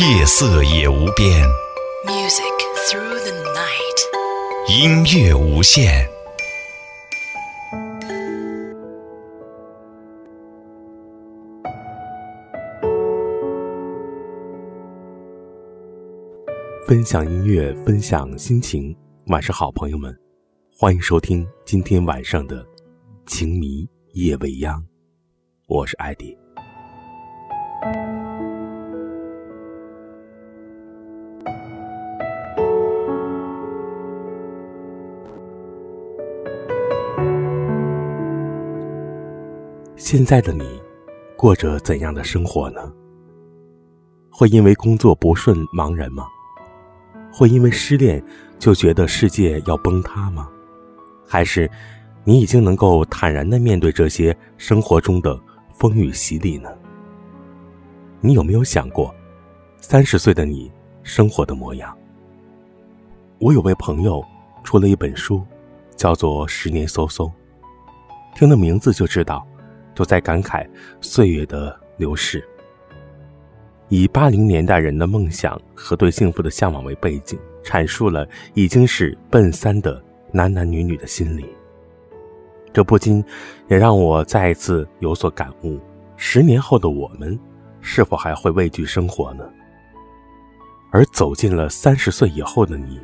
夜色也无边，Music through the night。音乐无限。分享音乐，分享心情。晚上好，朋友们，欢迎收听今天晚上的《情迷夜未央》，我是艾迪。现在的你，过着怎样的生活呢？会因为工作不顺茫然吗？会因为失恋就觉得世界要崩塌吗？还是你已经能够坦然的面对这些生活中的风雨洗礼呢？你有没有想过，三十岁的你生活的模样？我有位朋友出了一本书，叫做《十年搜搜》，听了名字就知道，都在感慨岁月的流逝。以八零年代人的梦想和对幸福的向往为背景，阐述了已经是奔三的男男女女的心理。这不禁也让我再一次有所感悟：十年后的我们，是否还会畏惧生活呢？而走进了三十岁以后的你，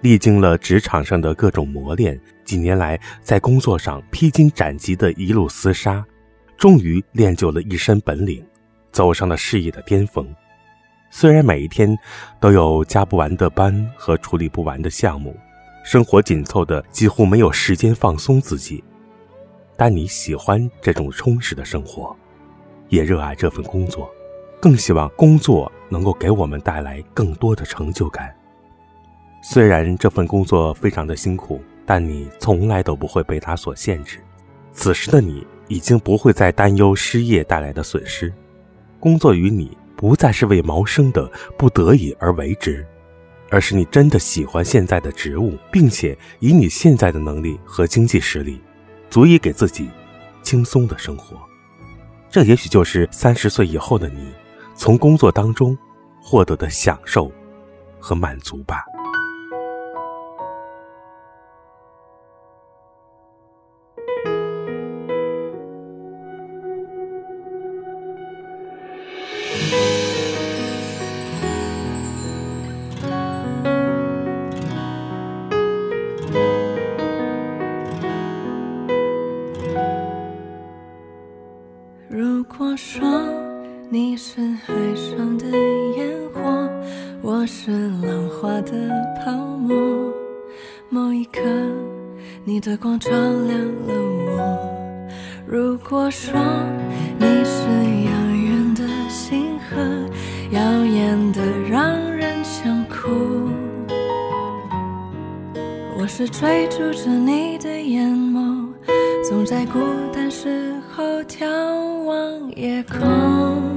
历经了职场上的各种磨练，几年来在工作上披荆斩棘的一路厮杀，终于练就了一身本领。走上了事业的巅峰，虽然每一天都有加不完的班和处理不完的项目，生活紧凑的几乎没有时间放松自己，但你喜欢这种充实的生活，也热爱这份工作，更希望工作能够给我们带来更多的成就感。虽然这份工作非常的辛苦，但你从来都不会被它所限制。此时的你已经不会再担忧失业带来的损失。工作与你不再是为谋生的不得已而为之，而是你真的喜欢现在的职务，并且以你现在的能力和经济实力，足以给自己轻松的生活。这也许就是三十岁以后的你，从工作当中获得的享受和满足吧。是追逐着你的眼眸，总在孤单时候眺望。夜空。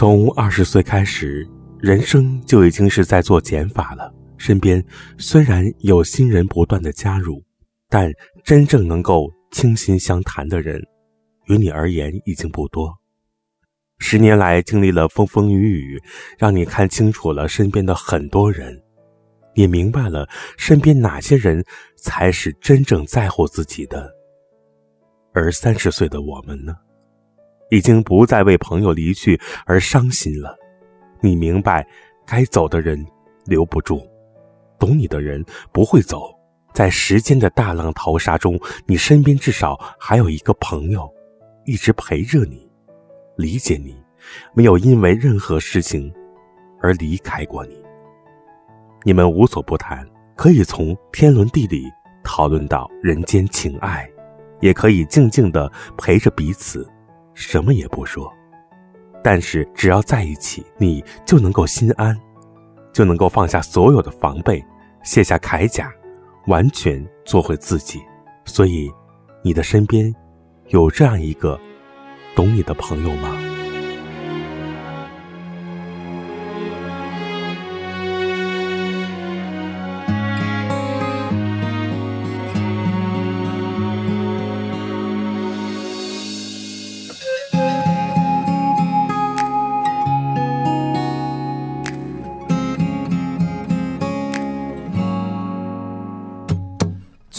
从二十岁开始，人生就已经是在做减法了。身边虽然有新人不断的加入，但真正能够倾心相谈的人，于你而言已经不多。十年来经历了风风雨雨，让你看清楚了身边的很多人，也明白了身边哪些人才是真正在乎自己的。而三十岁的我们呢？已经不再为朋友离去而伤心了。你明白，该走的人留不住，懂你的人不会走。在时间的大浪淘沙中，你身边至少还有一个朋友，一直陪着你，理解你，没有因为任何事情而离开过你。你们无所不谈，可以从天伦地理讨论到人间情爱，也可以静静的陪着彼此。什么也不说，但是只要在一起，你就能够心安，就能够放下所有的防备，卸下铠甲，完全做回自己。所以，你的身边有这样一个懂你的朋友吗？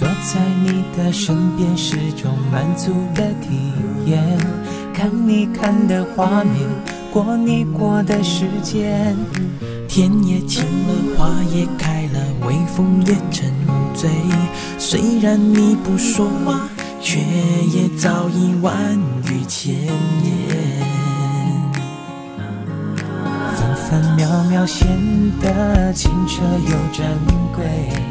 坐在你的身边是种满足的体验，看你看的画面，过你过的时间。天也晴了，花也开了，微风也沉醉。虽然你不说话，却也早已万语千言。分分秒秒显得清澈又珍贵。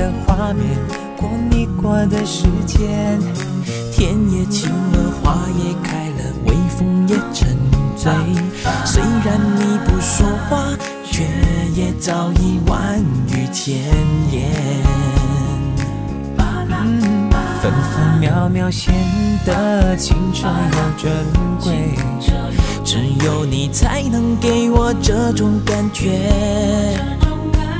的画面，过你过的时间。天也晴了，花也开了，微风也沉醉。虽然你不说话，却也早已万语千言。分分秒秒显得清澈又珍贵，只有你才能给我这种感觉。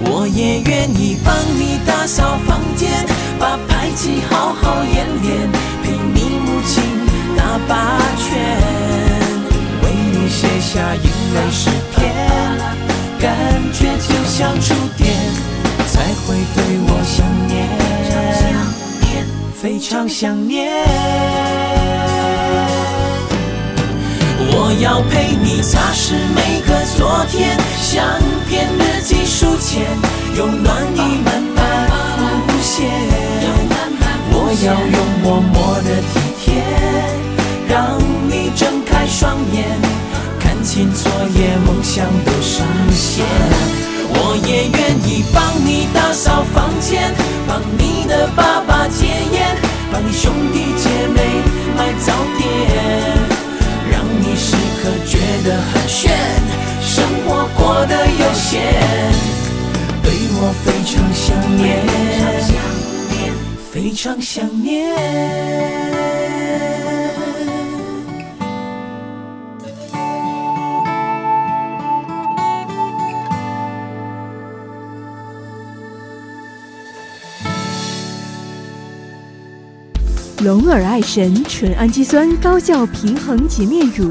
我也愿意帮你打扫房间，把排气好好演练，陪你母亲打八拳，为你写下英美诗篇，感觉就像触电，才会对我想念。非常想念。我要陪你擦拭每个昨天，相片、日记、书签，有暖意慢慢浮现。我要用默默的体贴，让你睁开双眼，看清昨夜梦想的实现。我也愿意帮你打扫房间，帮你的爸爸戒烟，帮你兄弟姐妹买早点，让你时刻觉得很炫，活过得悠闲，对我非常想念，非常想念。非常想念龙尔爱神纯氨基酸高效平衡洁面乳，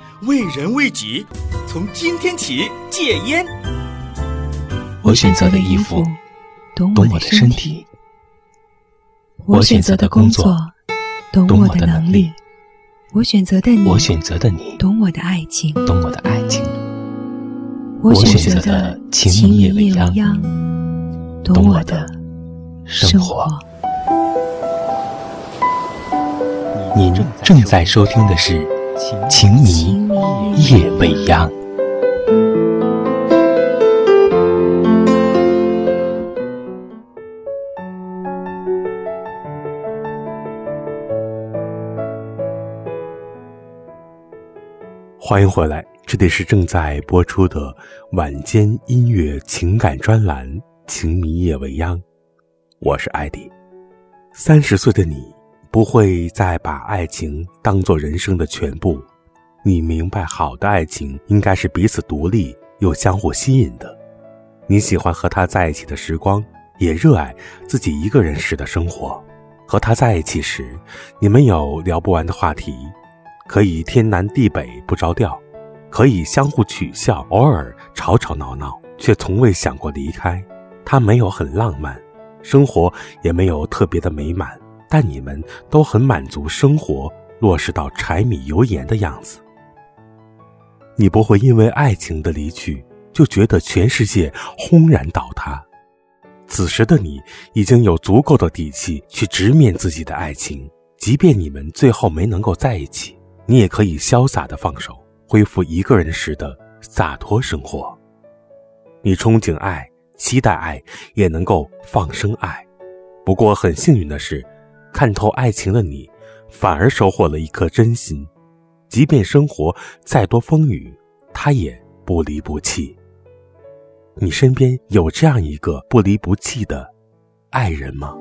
为人为己，从今天起戒烟。我选择的衣服懂我的身体，我选择的工作懂我的能力，我选择的你，我选择的你懂我的爱情，懂我的爱情，我选择的情迷夜未央，懂我的生活。您正在收听的是《情迷夜未央》。欢迎回来，这里是正在播出的晚间音乐情感专栏《情迷夜未央》，我是艾迪。三十岁的你，不会再把爱情当做人生的全部。你明白，好的爱情应该是彼此独立又相互吸引的。你喜欢和他在一起的时光，也热爱自己一个人时的生活。和他在一起时，你们有聊不完的话题。可以天南地北不着调，可以相互取笑，偶尔吵吵闹闹，却从未想过离开。他没有很浪漫，生活也没有特别的美满，但你们都很满足生活落实到柴米油盐的样子。你不会因为爱情的离去就觉得全世界轰然倒塌。此时的你已经有足够的底气去直面自己的爱情，即便你们最后没能够在一起。你也可以潇洒的放手，恢复一个人时的洒脱生活。你憧憬爱，期待爱，也能够放生爱。不过很幸运的是，看透爱情的你，反而收获了一颗真心。即便生活再多风雨，他也不离不弃。你身边有这样一个不离不弃的爱人吗？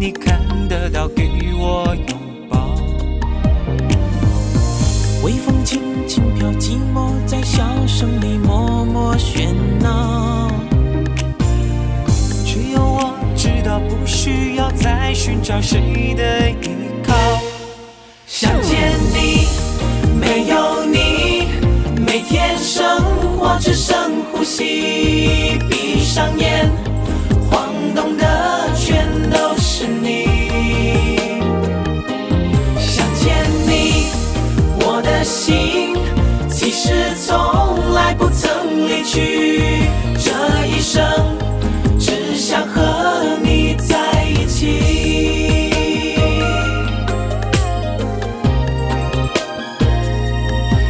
你看得到，给我拥抱。微风轻轻飘，寂寞在笑声里默默喧闹。只有我知道，不需要再寻找谁的依靠。想见你，没有你，每天生活只剩呼吸。闭上眼，晃动的全都是你。想见你，我的心其实从来不曾离去。这一生只想和你在一起。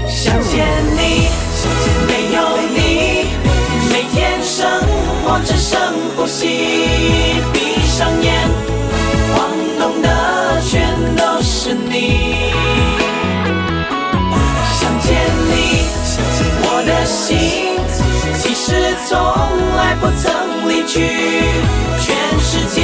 想见你，没有你，每天生活只剩呼吸。闭上眼，从来不曾离去。全世界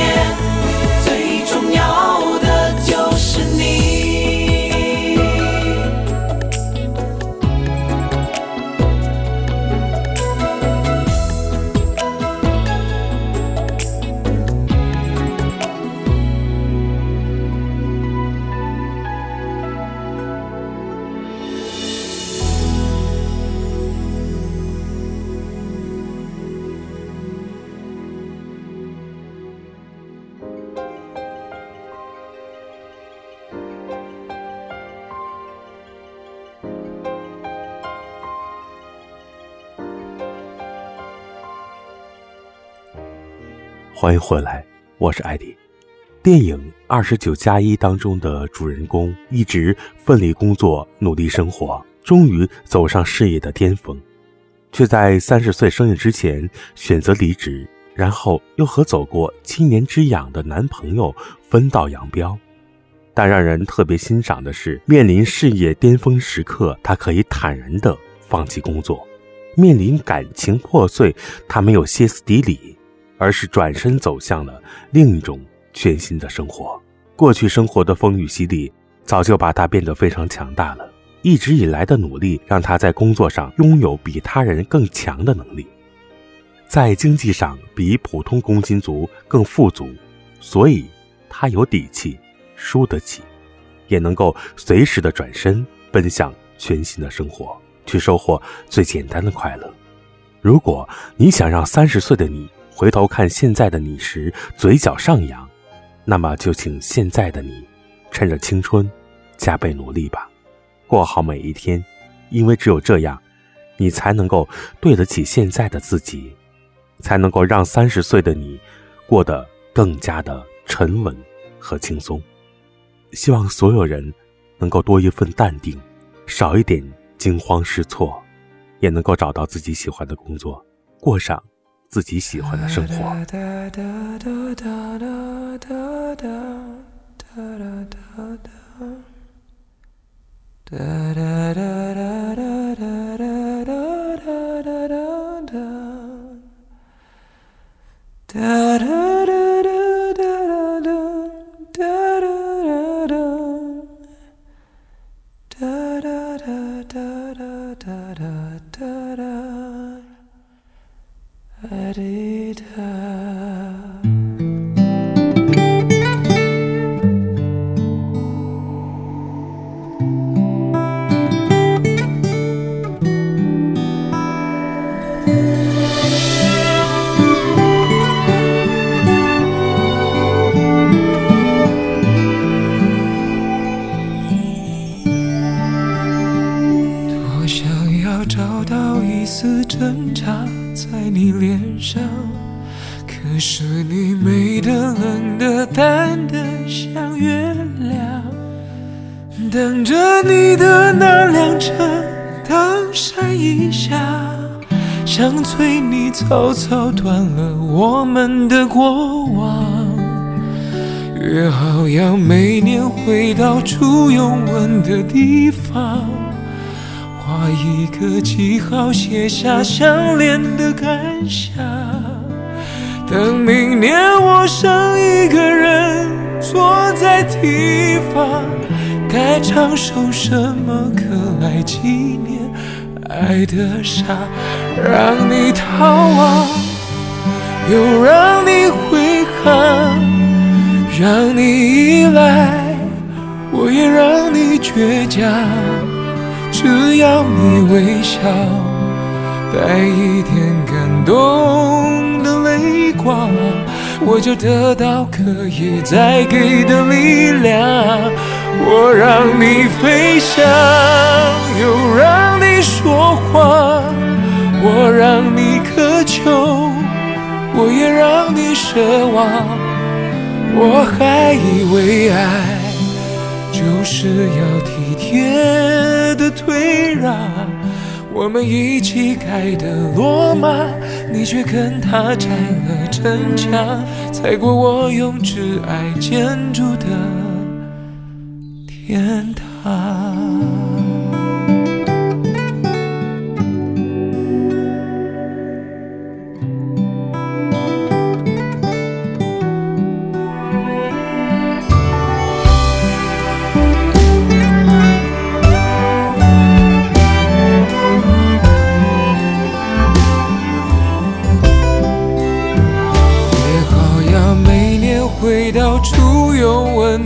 欢迎回来，我是艾迪。电影《二十九加一》当中的主人公一直奋力工作、努力生活，终于走上事业的巅峰，却在三十岁生日之前选择离职，然后又和走过七年之痒的男朋友分道扬镳。但让人特别欣赏的是，面临事业巅峰时刻，他可以坦然地放弃工作；面临感情破碎，他没有歇斯底里。而是转身走向了另一种全新的生活。过去生活的风雨洗礼，早就把他变得非常强大了。一直以来的努力，让他在工作上拥有比他人更强的能力，在经济上比普通工薪族更富足，所以他有底气，输得起，也能够随时的转身奔向全新的生活，去收获最简单的快乐。如果你想让三十岁的你，回头看现在的你时，嘴角上扬，那么就请现在的你，趁着青春，加倍努力吧，过好每一天，因为只有这样，你才能够对得起现在的自己，才能够让三十岁的你，过得更加的沉稳和轻松。希望所有人，能够多一份淡定，少一点惊慌失措，也能够找到自己喜欢的工作，过上。自己喜欢的生活。想催你草草断了我们的过往。约好要每年回到初拥吻的地方，画一个记号，写下相恋的感想。等明年我剩一个人坐在地方。该唱首什么歌来纪念爱的傻？让你逃亡，又让你悔恨，让你依赖，我也让你倔强。只要你微笑，带一点感动的泪光，我就得到可以再给的力量。我让你飞翔，我还以为爱就是要体贴的退让，我们一起盖的罗马，你却跟他拆了城墙，踩过我用挚爱建筑的。天堂。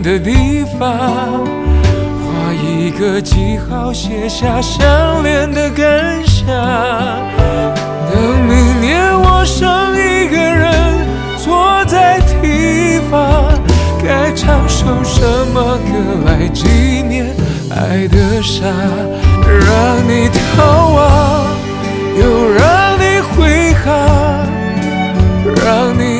的地方，画一个记号，写下相恋的感想。等明年我剩一个人坐在地方，该唱首什么歌来纪念爱的傻？让你逃亡，又让你悔恨，让你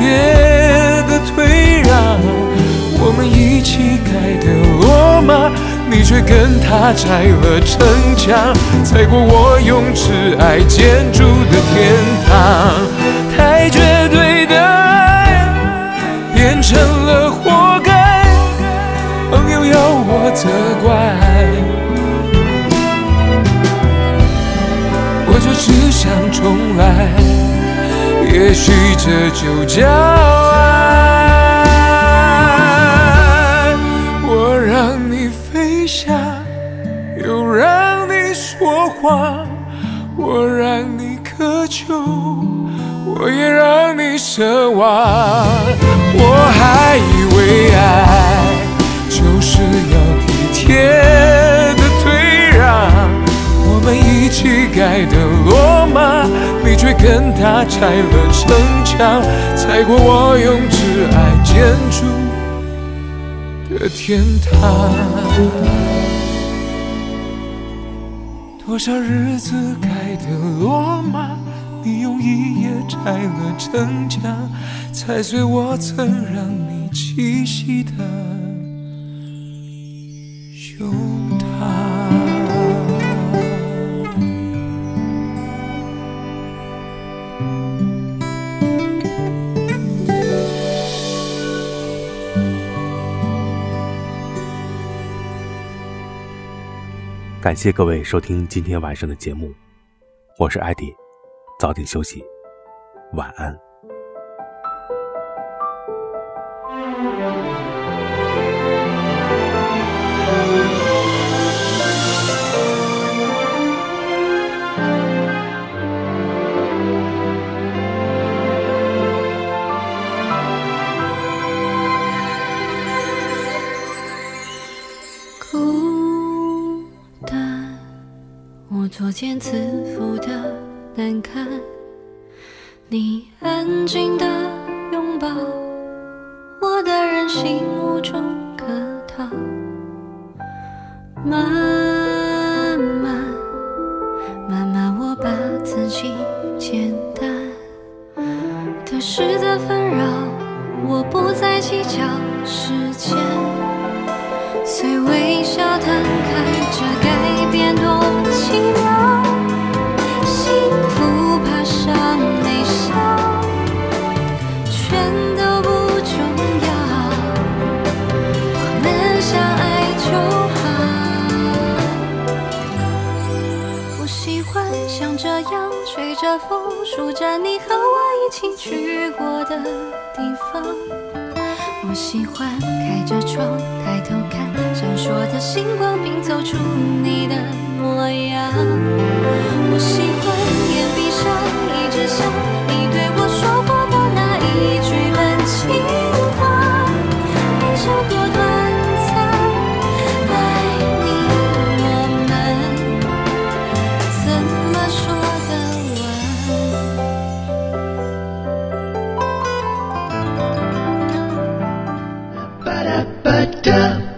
别的退让，我们一起盖的罗马，你却跟他拆了城墙，踩过我用挚爱建筑的天堂。太绝对的爱变成了活该，朋友要我责怪，我就只想重来，也许这就叫爱。我让你飞翔，又让你说谎，我让你渴求。我也让你奢望，我还以为爱就是要体贴乞丐的罗马，你却跟他拆了城墙，踩过我用挚爱建筑的天堂。多少日子盖的罗马？你用一夜拆了城墙，踩碎我曾让你栖息的胸感谢各位收听今天晚上的节目，我是艾迪。早点休息，晚安。着风，数着你和我一起去过的地方。我喜欢开着窗，抬头看闪烁的星光，并走出你的模样。我喜欢眼闭上，一直想